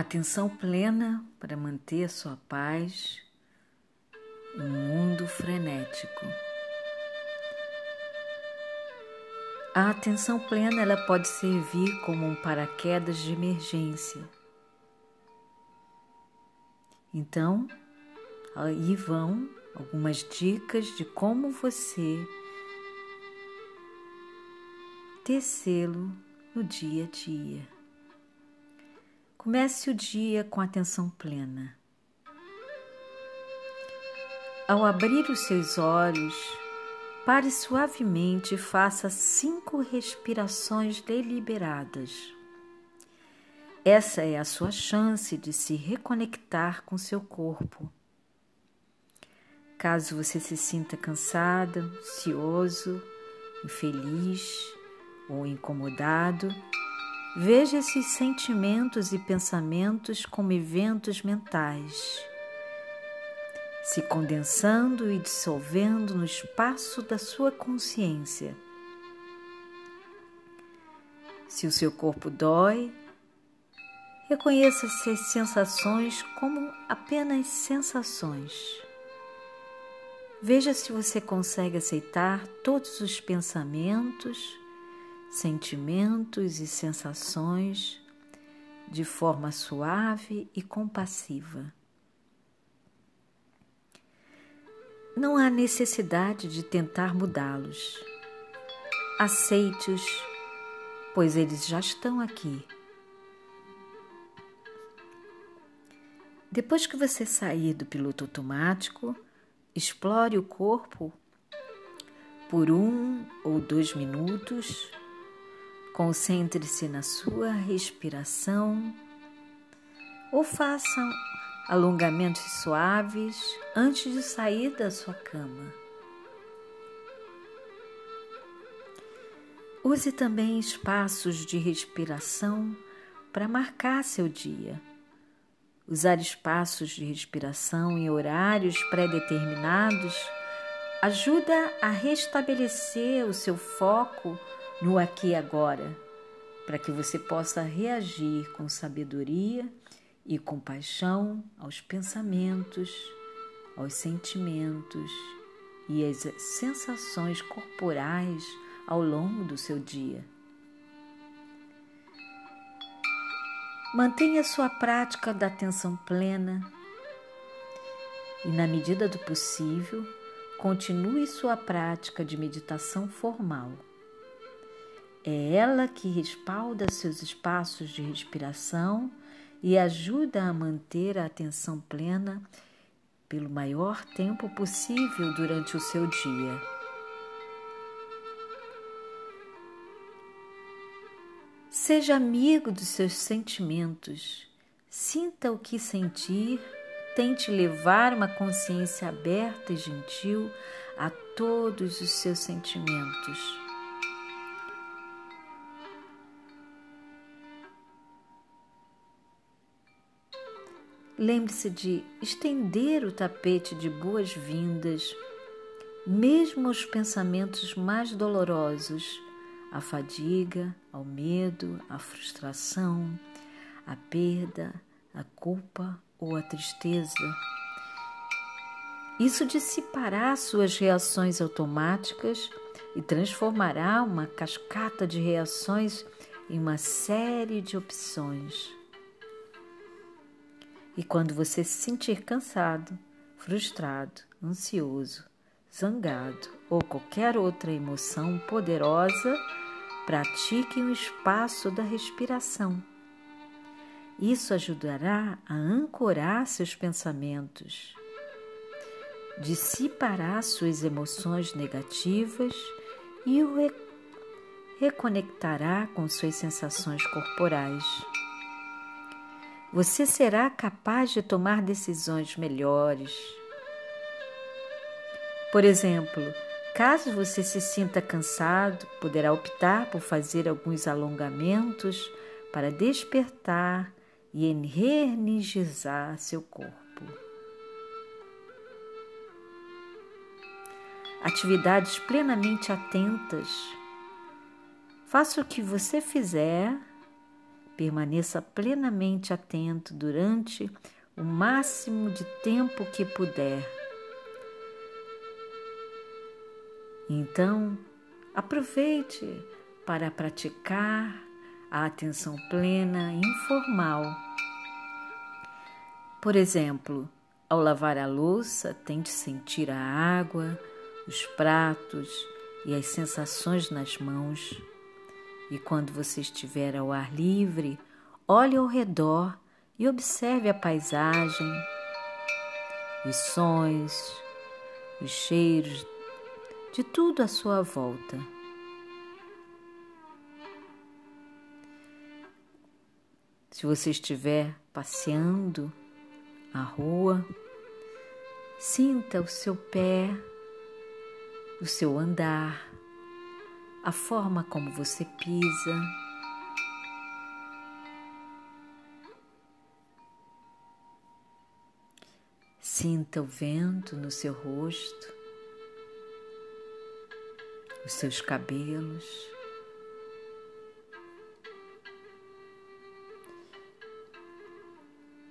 Atenção plena para manter a sua paz um mundo frenético. A atenção plena ela pode servir como um paraquedas de emergência. Então, aí vão algumas dicas de como você tecê-lo no dia a dia. Comece o dia com atenção plena. Ao abrir os seus olhos, pare suavemente e faça cinco respirações deliberadas. Essa é a sua chance de se reconectar com seu corpo. Caso você se sinta cansado, ansioso, infeliz ou incomodado, veja esses sentimentos e pensamentos como eventos mentais se condensando e dissolvendo no espaço da sua consciência. Se o seu corpo dói, reconheça essas sensações como apenas sensações. Veja se você consegue aceitar todos os pensamentos, sentimentos e sensações de forma suave e compassiva. Não há necessidade de tentar mudá-los. Aceite-os, pois eles já estão aqui. Depois que você sair do piloto automático, explore o corpo por um ou dois minutos. Concentre-se na sua respiração ou faça alongamentos suaves antes de sair da sua cama. Use também espaços de respiração para marcar seu dia. Usar espaços de respiração em horários pré-determinados ajuda a restabelecer o seu foco no aqui e agora, para que você possa reagir com sabedoria e compaixão aos pensamentos, aos sentimentos e às sensações corporais ao longo do seu dia. Mantenha sua prática da atenção plena e, na medida do possível, continue sua prática de meditação formal. É ela que respalda seus espaços de respiração e ajuda a manter a atenção plena pelo maior tempo possível durante o seu dia. Seja amigo dos seus sentimentos, sinta o que sentir, tente levar uma consciência aberta e gentil a todos os seus sentimentos. Lembre-se de estender o tapete de boas-vindas, mesmo aos pensamentos mais dolorosos, à fadiga, ao medo, à frustração, à perda, à culpa ou à tristeza. Isso dissipará suas reações automáticas e transformará uma cascata de reações em uma série de opções. E quando você se sentir cansado, frustrado, ansioso, zangado ou qualquer outra emoção poderosa, pratique o espaço da respiração. Isso ajudará a ancorar seus pensamentos, dissipará suas emoções negativas e o reconectará com suas sensações corporais você será capaz de tomar decisões melhores. Por exemplo, caso você se sinta cansado, poderá optar por fazer alguns alongamentos para despertar e reenergizar seu corpo. Atividades plenamente atentas. Faça o que você fizer permaneça plenamente atento durante o máximo de tempo que puder. Então, aproveite para praticar a atenção plena informal. Por exemplo, ao lavar a louça, tente sentir a água, os pratos e as sensações nas mãos. E quando você estiver ao ar livre, olhe ao redor e observe a paisagem, os sons, os cheiros de tudo à sua volta. Se você estiver passeando a rua, sinta o seu pé, o seu andar, a forma como você pisa. Sinta o vento no seu rosto, os seus cabelos.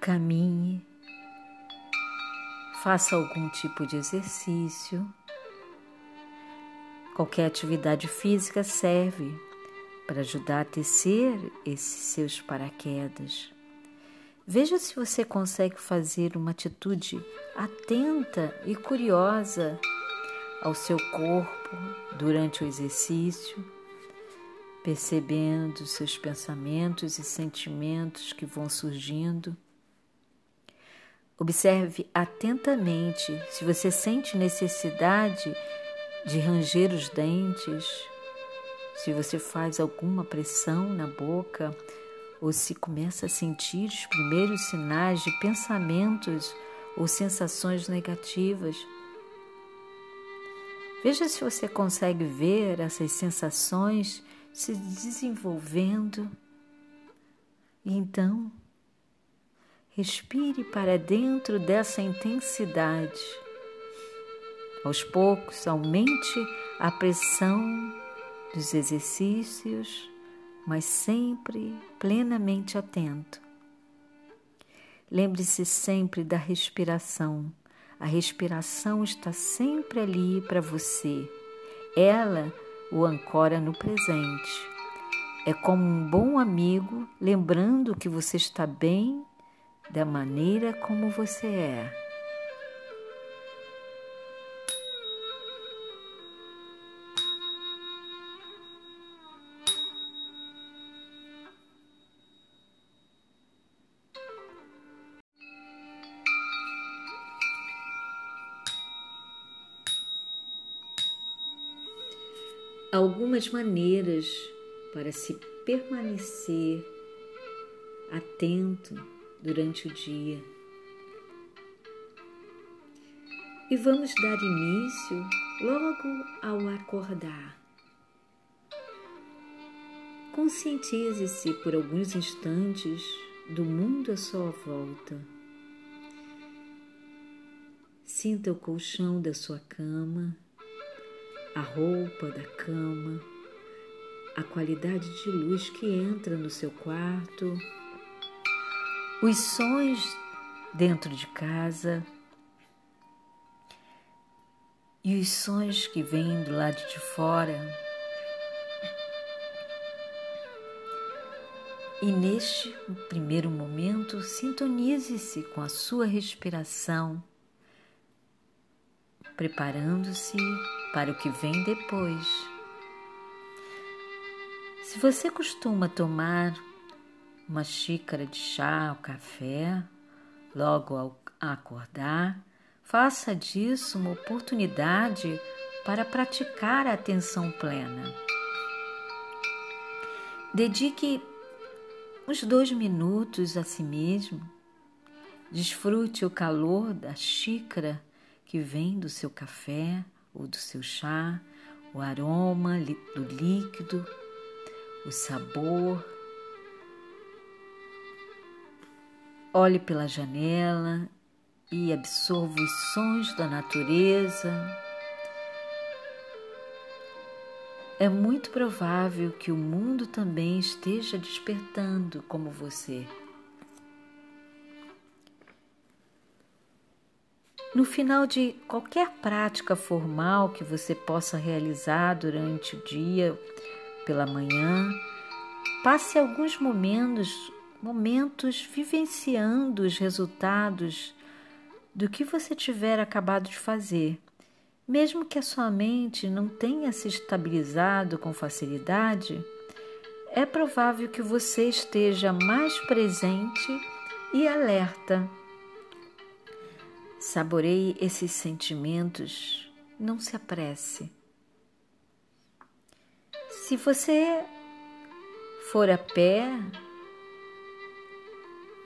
Caminhe, faça algum tipo de exercício. Qualquer atividade física serve para ajudar a tecer esses seus paraquedas. Veja se você consegue fazer uma atitude atenta e curiosa ao seu corpo durante o exercício, percebendo seus pensamentos e sentimentos que vão surgindo Observe atentamente se você sente necessidade de ranger os dentes, se você faz alguma pressão na boca ou se começa a sentir os primeiros sinais de pensamentos ou sensações negativas. Veja se você consegue ver essas sensações se desenvolvendo. E então, Respire para dentro dessa intensidade. Aos poucos, aumente a pressão dos exercícios, mas sempre plenamente atento. Lembre-se sempre da respiração. A respiração está sempre ali para você. Ela o ancora no presente. É como um bom amigo lembrando que você está bem da maneira como você é. Algumas maneiras para se permanecer atento durante o dia. E vamos dar início logo ao acordar. Conscientize-se por alguns instantes do mundo à sua volta. Sinta o colchão da sua cama, a roupa da cama, a qualidade de luz que entra no seu quarto os sons dentro de casa e os sons que vêm do lado de fora. E neste primeiro momento, sintonize-se com a sua respiração, preparando-se para o que vem depois. Se você costuma tomar uma xícara de chá ou café logo ao acordar, faça disso uma oportunidade para praticar a atenção plena. Dedique uns dois minutos a si mesmo. Desfrute o calor da xícara que vem do seu café ou do seu chá, o aroma do líquido, o sabor Olhe pela janela e absorva os sons da natureza. é muito provável que o mundo também esteja despertando como você. No final de qualquer prática formal que você possa realizar durante o dia, pela manhã, passe alguns momentos, momentos vivenciando os resultados do que você tiver acabado de fazer. Mesmo que a sua mente não tenha se estabilizado com facilidade, é provável que você esteja mais presente e alerta Saboreie esses sentimentos, não se apresse. Se você for a pé,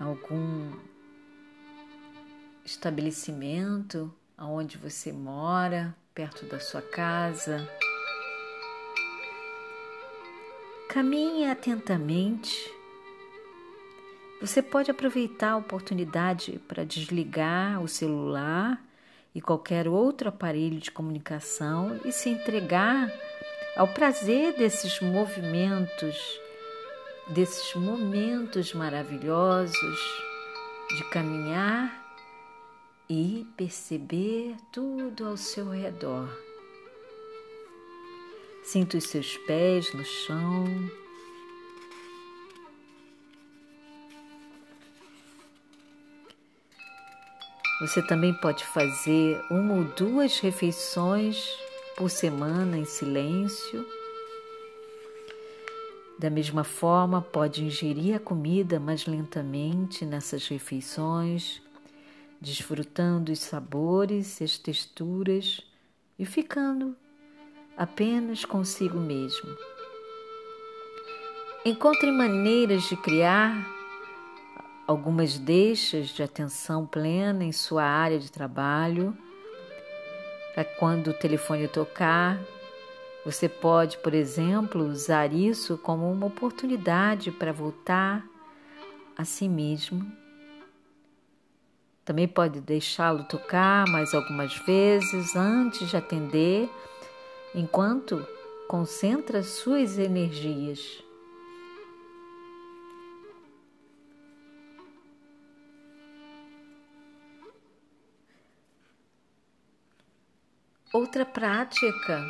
algum estabelecimento aonde você mora, perto da sua casa, caminhe atentamente você pode aproveitar a oportunidade para desligar o celular e qualquer outro aparelho de comunicação e se entregar ao prazer desses movimentos, desses momentos maravilhosos de caminhar e perceber tudo ao seu redor. Sinta os seus pés no chão. Você também pode fazer uma ou duas refeições por semana em silêncio. Da mesma forma, pode ingerir a comida mais lentamente nessas refeições, desfrutando os sabores as texturas e ficando apenas consigo mesmo. Encontre maneiras de criar algumas deixas de atenção plena em sua área de trabalho. Para quando o telefone tocar, você pode, por exemplo, usar isso como uma oportunidade para voltar a si mesmo. Também pode deixá-lo tocar mais algumas vezes antes de atender, enquanto concentra suas energias. Outra prática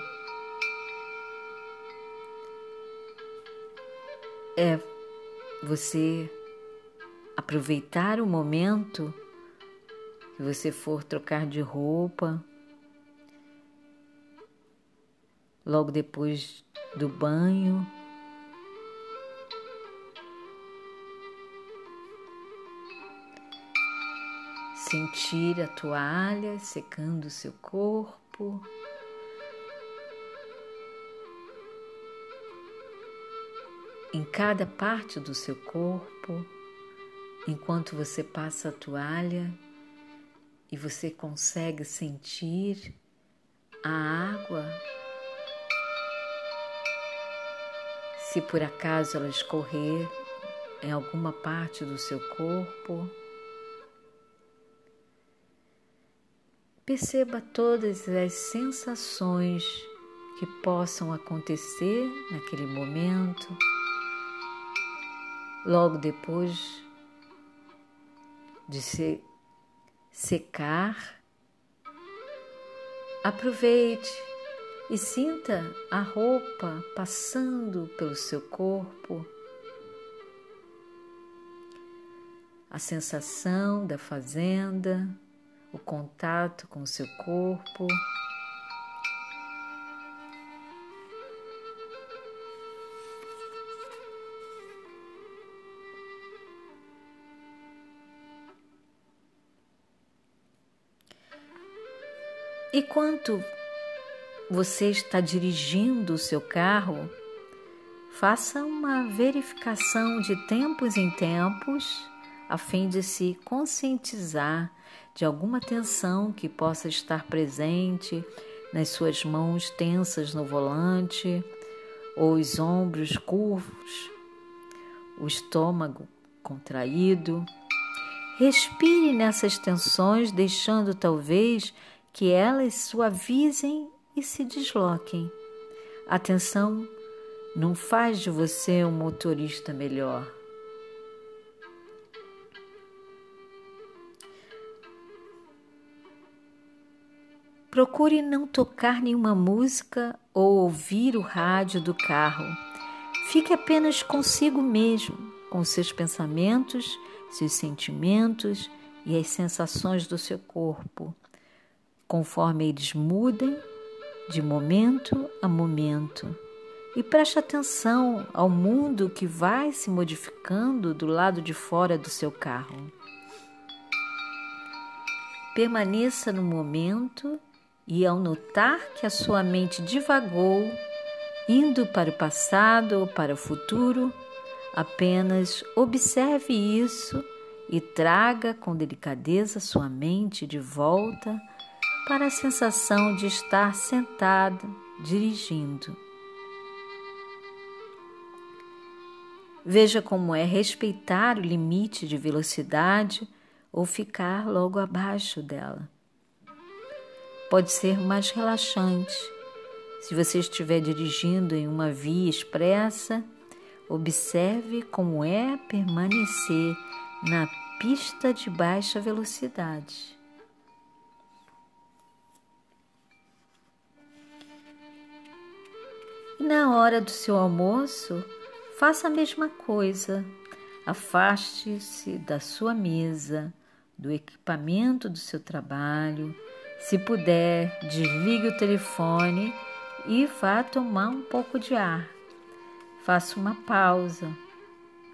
é você aproveitar o momento que você for trocar de roupa, logo depois do banho. Sentir a toalha secando o seu corpo corpo. Em cada parte do seu corpo, enquanto você passa a toalha e você consegue sentir a água. Se por acaso ela escorrer em alguma parte do seu corpo, Perceba todas as sensações que possam acontecer naquele momento, logo depois de se secar. Aproveite e sinta a roupa passando pelo seu corpo, a sensação da fazenda o contato com o seu corpo. E quanto você está dirigindo o seu carro, faça uma verificação de tempos em tempos a fim de se conscientizar de alguma tensão que possa estar presente nas suas mãos tensas no volante, ou os ombros curvos, o estômago contraído. Respire nessas tensões, deixando talvez que elas suavizem e se desloquem, Atenção não faz de você um motorista melhor. Procure não tocar nenhuma música ou ouvir o rádio do carro. Fique apenas consigo mesmo, com seus pensamentos, seus sentimentos e as sensações do seu corpo, conforme eles mudem de momento a momento. E preste atenção ao mundo que vai se modificando do lado de fora do seu carro. Permaneça no momento e ao notar que a sua mente divagou, indo para o passado ou para o futuro, apenas observe isso e traga com delicadeza sua mente de volta para a sensação de estar sentado dirigindo. Veja como é respeitar o limite de velocidade ou ficar logo abaixo dela pode ser mais relaxante. Se você estiver dirigindo em uma via expressa, observe como é permanecer na pista de baixa velocidade. E na hora do seu almoço, faça a mesma coisa. Afaste-se da sua mesa, do equipamento do seu trabalho se puder, desligue o telefone e vá tomar um pouco de ar. Faça uma pausa.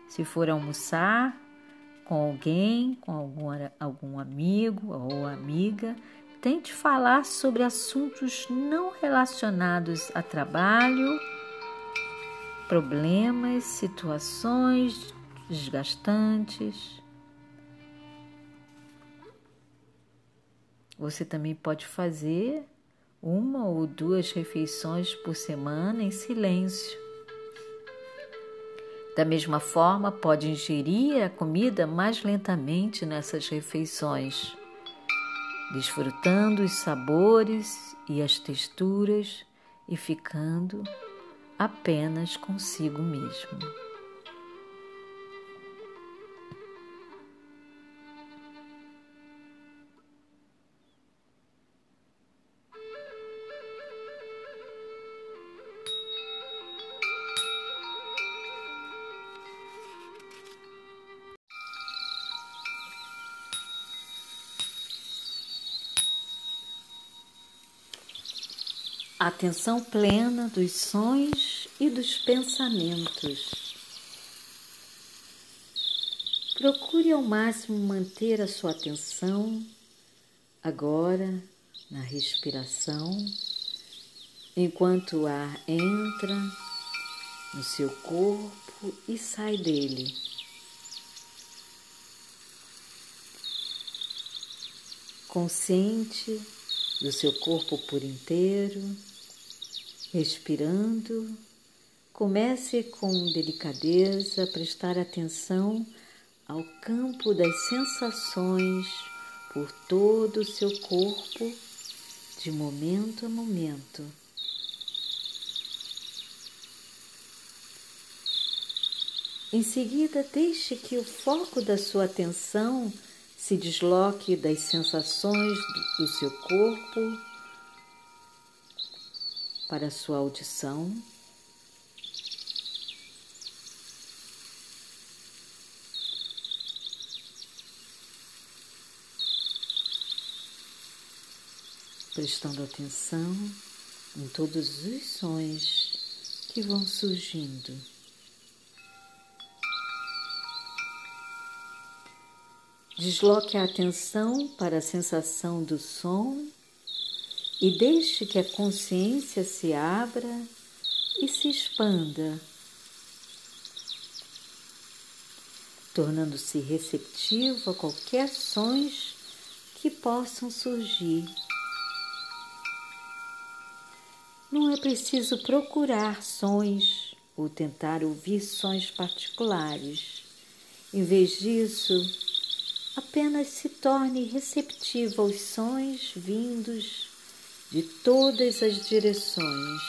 Se for almoçar com alguém, com algum, algum amigo ou amiga, tente falar sobre assuntos não relacionados a trabalho, problemas, situações desgastantes. Você também pode fazer uma ou duas refeições por semana em silêncio. Da mesma forma, pode ingerir a comida mais lentamente nessas refeições, desfrutando os sabores e as texturas e ficando apenas consigo mesmo. Atenção plena dos sonhos e dos pensamentos. Procure ao máximo manter a sua atenção agora na respiração, enquanto o ar entra no seu corpo e sai dele. Consciente do seu corpo por inteiro, respirando, comece com delicadeza a prestar atenção ao campo das sensações por todo o seu corpo, de momento a momento. Em seguida, deixe que o foco da sua atenção se desloque das sensações do seu corpo para sua audição. Prestando atenção em todos os sons que vão surgindo. Desloque a atenção para a sensação do som e deixe que a consciência se abra e se expanda, tornando-se receptivo a qualquer sons que possam surgir. Não é preciso procurar sons ou tentar ouvir sons particulares. Em vez disso, apenas se torne receptivo aos sons vindos de todas as direções.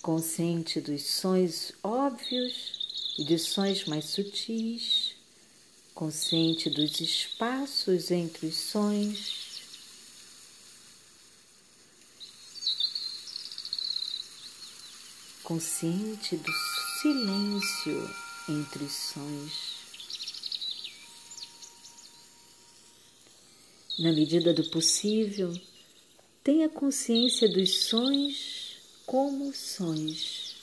Consciente dos sons óbvios e de sons mais sutis, consciente dos espaços entre os sons. consciente do silêncio entre os sons. Na medida do possível, tenha consciência dos sons como sons.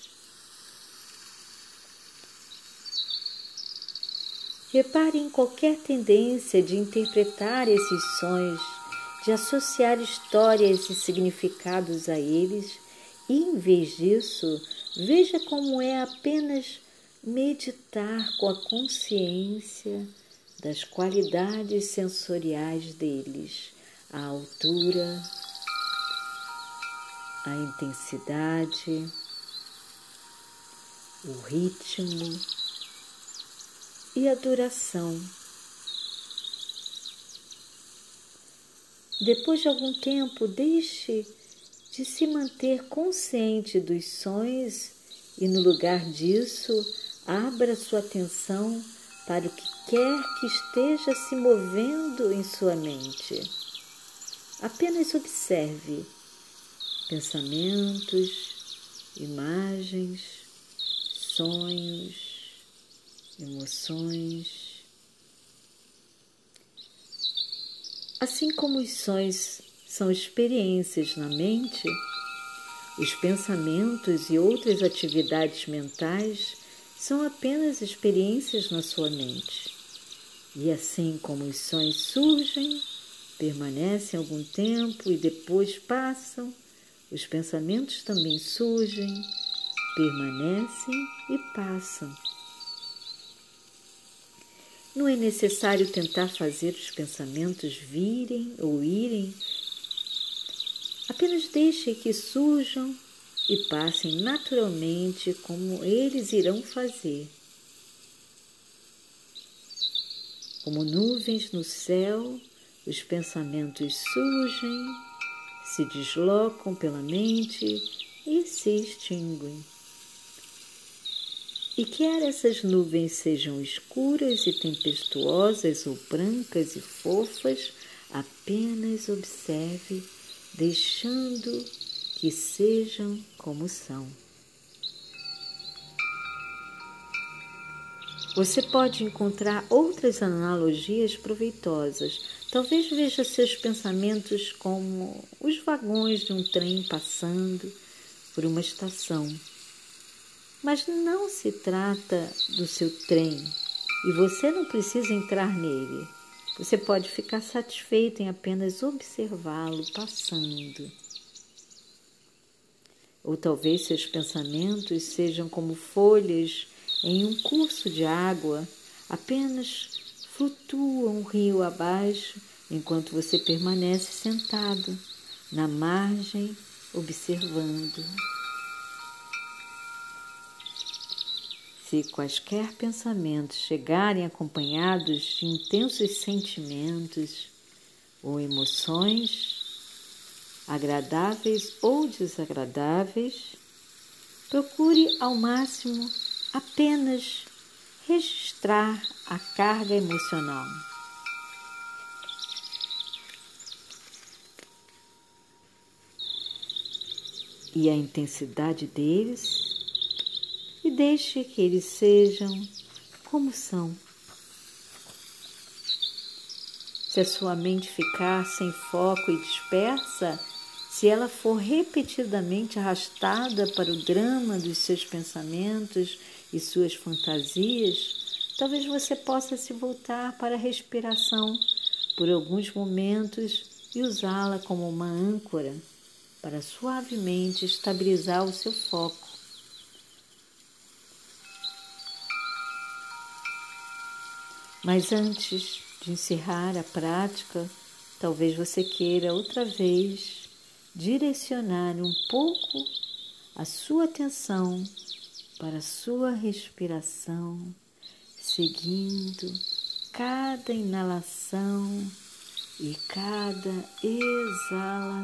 Repare em qualquer tendência de interpretar esses sons, de associar histórias e significados a eles, e em vez disso, veja como é apenas meditar com a consciência das qualidades sensoriais deles, a altura, a intensidade, o ritmo e a duração. Depois de algum tempo, deixe de se manter consciente dos sons e, no lugar disso, abra sua atenção para o que quer que esteja se movendo em sua mente. Apenas observe pensamentos, imagens, sonhos, emoções. Assim como os sonhos são experiências na mente, os pensamentos e outras atividades mentais são apenas experiências na sua mente. E assim como os sonhos surgem, permanecem algum tempo e depois passam, os pensamentos também surgem, permanecem e passam. Não é necessário tentar fazer os pensamentos virem ou irem. Apenas deixe que surjam e passem naturalmente como eles irão fazer. Como nuvens no céu, os pensamentos surgem, se deslocam pela mente e se extinguem. E quer essas nuvens sejam escuras e tempestuosas ou brancas e fofas, apenas observe, deixando que sejam como são. Você pode encontrar outras analogias proveitosas. Talvez veja seus pensamentos como os vagões de um trem passando por uma estação. Mas não se trata do seu trem e você não precisa entrar nele. Você pode ficar satisfeito em apenas observá-lo passando. Ou talvez seus pensamentos sejam como folhas em um curso de água, apenas flutuam rio abaixo enquanto você permanece sentado na margem observando. Se quaisquer pensamentos chegarem acompanhados de intensos sentimentos ou emoções, agradáveis ou desagradáveis, procure ao máximo apenas registrar a carga emocional. E a intensidade deles, e deixe que eles sejam como são. Se a sua mente ficar sem foco e dispersa, se ela for repetidamente arrastada para o drama dos seus pensamentos e suas fantasias, talvez você possa se voltar para a respiração por alguns momentos e usá-la como uma âncora para suavemente estabilizar o seu foco. Mas antes de encerrar a prática, talvez você queira outra vez direcionar um pouco a sua atenção para a sua respiração, seguindo cada inalação e cada exalação.